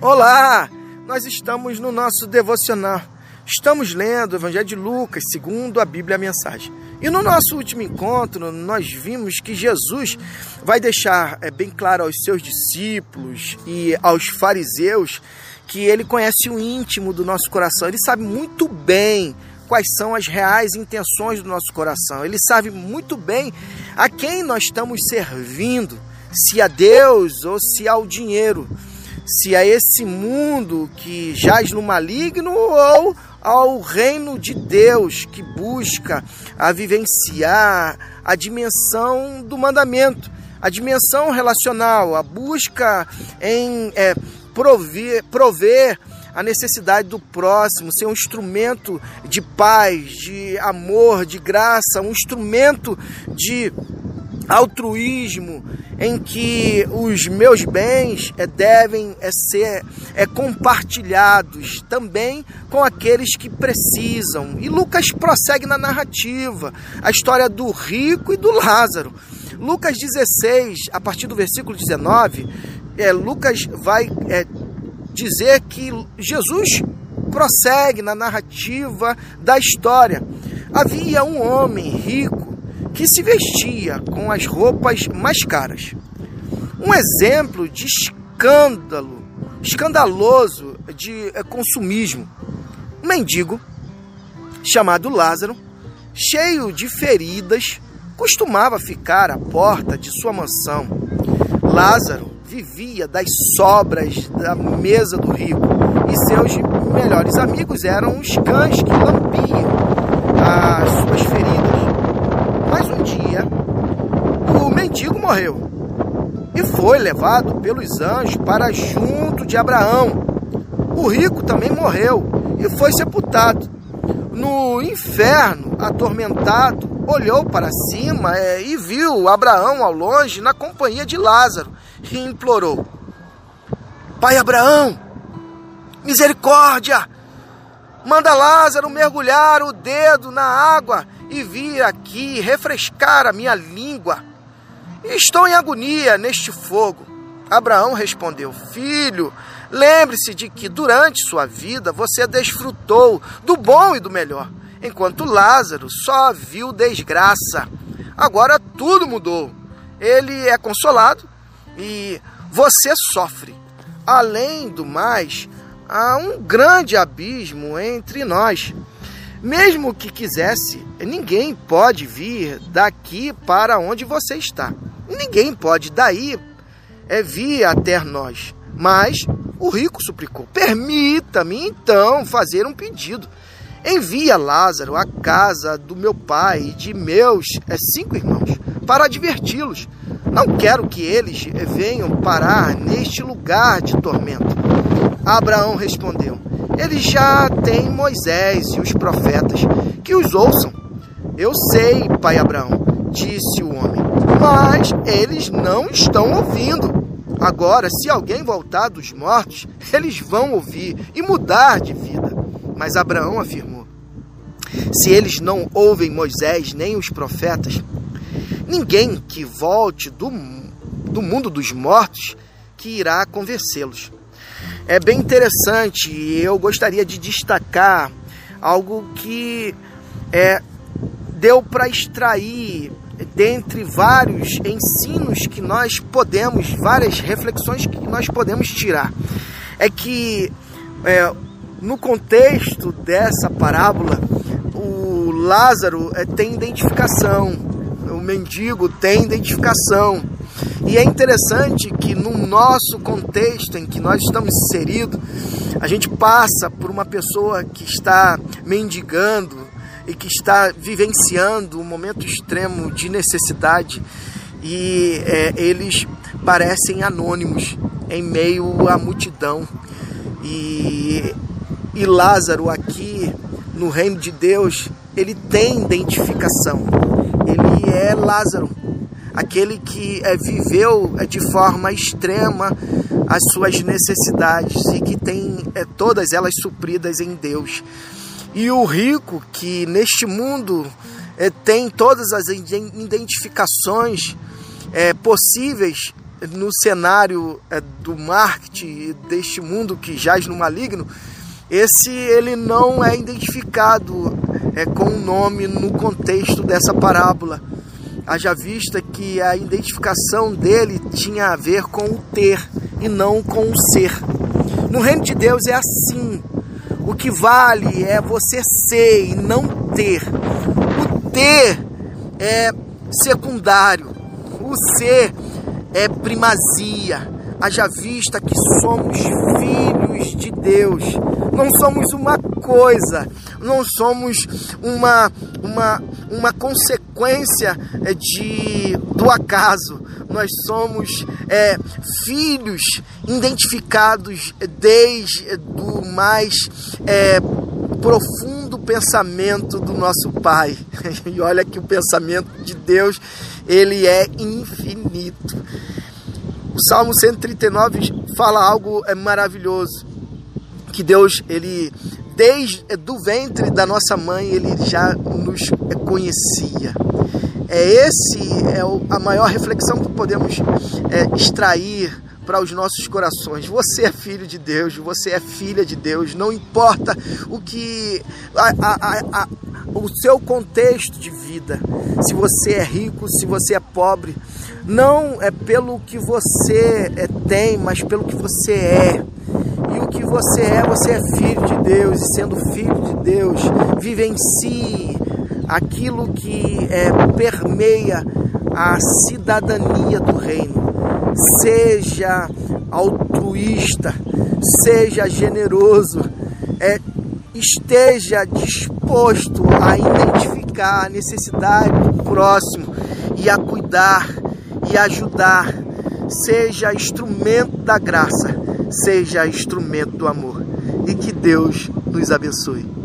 Olá! Nós estamos no nosso devocional. Estamos lendo o Evangelho de Lucas, segundo a Bíblia a Mensagem. E no nosso último encontro, nós vimos que Jesus vai deixar é, bem claro aos seus discípulos e aos fariseus que ele conhece o íntimo do nosso coração. Ele sabe muito bem quais são as reais intenções do nosso coração. Ele sabe muito bem a quem nós estamos servindo, se a Deus ou se ao dinheiro, se a esse mundo que jaz no maligno ou ao reino de Deus que busca a vivenciar a dimensão do mandamento, a dimensão relacional, a busca em é, prover, prover a necessidade do próximo, ser um instrumento de paz, de amor, de graça, um instrumento de altruísmo em que os meus bens é, devem é, ser é, compartilhados também com aqueles que precisam. E Lucas prossegue na narrativa, a história do rico e do Lázaro. Lucas 16, a partir do versículo 19, é, Lucas vai é, dizer que Jesus prossegue na narrativa da história. Havia um homem rico que se vestia com as roupas mais caras. Um exemplo de escândalo, escandaloso de eh, consumismo. Um mendigo chamado Lázaro, cheio de feridas, costumava ficar à porta de sua mansão. Lázaro vivia das sobras da mesa do rico e seus melhores amigos eram os cães que lambiam as suas feridas. Mas um dia, o mendigo morreu e foi levado pelos anjos para junto de Abraão. O rico também morreu e foi sepultado. No inferno, atormentado, olhou para cima é, e viu Abraão ao longe na companhia de Lázaro e implorou: Pai Abraão, misericórdia! Manda Lázaro mergulhar o dedo na água e vir aqui refrescar a minha língua. Estou em agonia neste fogo. Abraão respondeu: Filho, lembre-se de que durante sua vida você desfrutou do bom e do melhor, enquanto Lázaro só viu desgraça. Agora tudo mudou. Ele é consolado e você sofre. Além do mais, há um grande abismo entre nós. Mesmo que quisesse, ninguém pode vir daqui para onde você está. Ninguém pode daí é vir até nós. Mas o rico suplicou: Permita-me então fazer um pedido. Envia Lázaro à casa do meu pai e de meus é, cinco irmãos para adverti-los não quero que eles venham parar neste lugar de tormento. Abraão respondeu: Eles já têm Moisés e os profetas, que os ouçam. Eu sei, pai Abraão, disse o homem, mas eles não estão ouvindo. Agora, se alguém voltar dos mortos, eles vão ouvir e mudar de vida. Mas Abraão afirmou: Se eles não ouvem Moisés nem os profetas, Ninguém que volte do, do mundo dos mortos que irá convencê-los. É bem interessante e eu gostaria de destacar algo que é, deu para extrair dentre vários ensinos que nós podemos, várias reflexões que nós podemos tirar. É que é, no contexto dessa parábola, o Lázaro é, tem identificação, o mendigo tem identificação. E é interessante que no nosso contexto em que nós estamos inseridos, a gente passa por uma pessoa que está mendigando e que está vivenciando um momento extremo de necessidade e é, eles parecem anônimos em meio à multidão. E, e Lázaro aqui no reino de Deus, ele tem identificação ele é Lázaro, aquele que é, viveu é, de forma extrema as suas necessidades e que tem é, todas elas supridas em Deus. E o rico que neste mundo é, tem todas as identificações é, possíveis no cenário é, do marketing deste mundo que jaz no maligno, esse ele não é identificado é, com o um nome no contexto dessa parábola. Haja vista que a identificação dele tinha a ver com o ter e não com o ser. No reino de Deus é assim. O que vale é você ser e não ter. O ter é secundário. O ser é primazia. Haja vista que somos filhos de Deus. Não somos uma coisa, não somos uma, uma, uma consequência é, de, do acaso. Nós somos é, filhos identificados desde do mais é, profundo pensamento do nosso Pai. E olha que o pensamento de Deus ele é infinito. O Salmo 139 fala algo é maravilhoso, que Deus, ele desde do ventre da nossa mãe, ele já nos conhecia. É esse é a maior reflexão que podemos é, extrair para os nossos corações. Você é filho de Deus, você é filha de Deus, não importa o que a, a, a, o seu contexto de vida, se você é rico, se você é pobre, não é pelo que você é, tem, mas pelo que você é. E o que você é, você é filho de Deus, e sendo filho de Deus, vive em si aquilo que é, permeia a cidadania do reino seja altruísta, seja generoso, é, esteja disposto a identificar a necessidade do próximo e a cuidar e ajudar, seja instrumento da graça, seja instrumento do amor. E que Deus nos abençoe.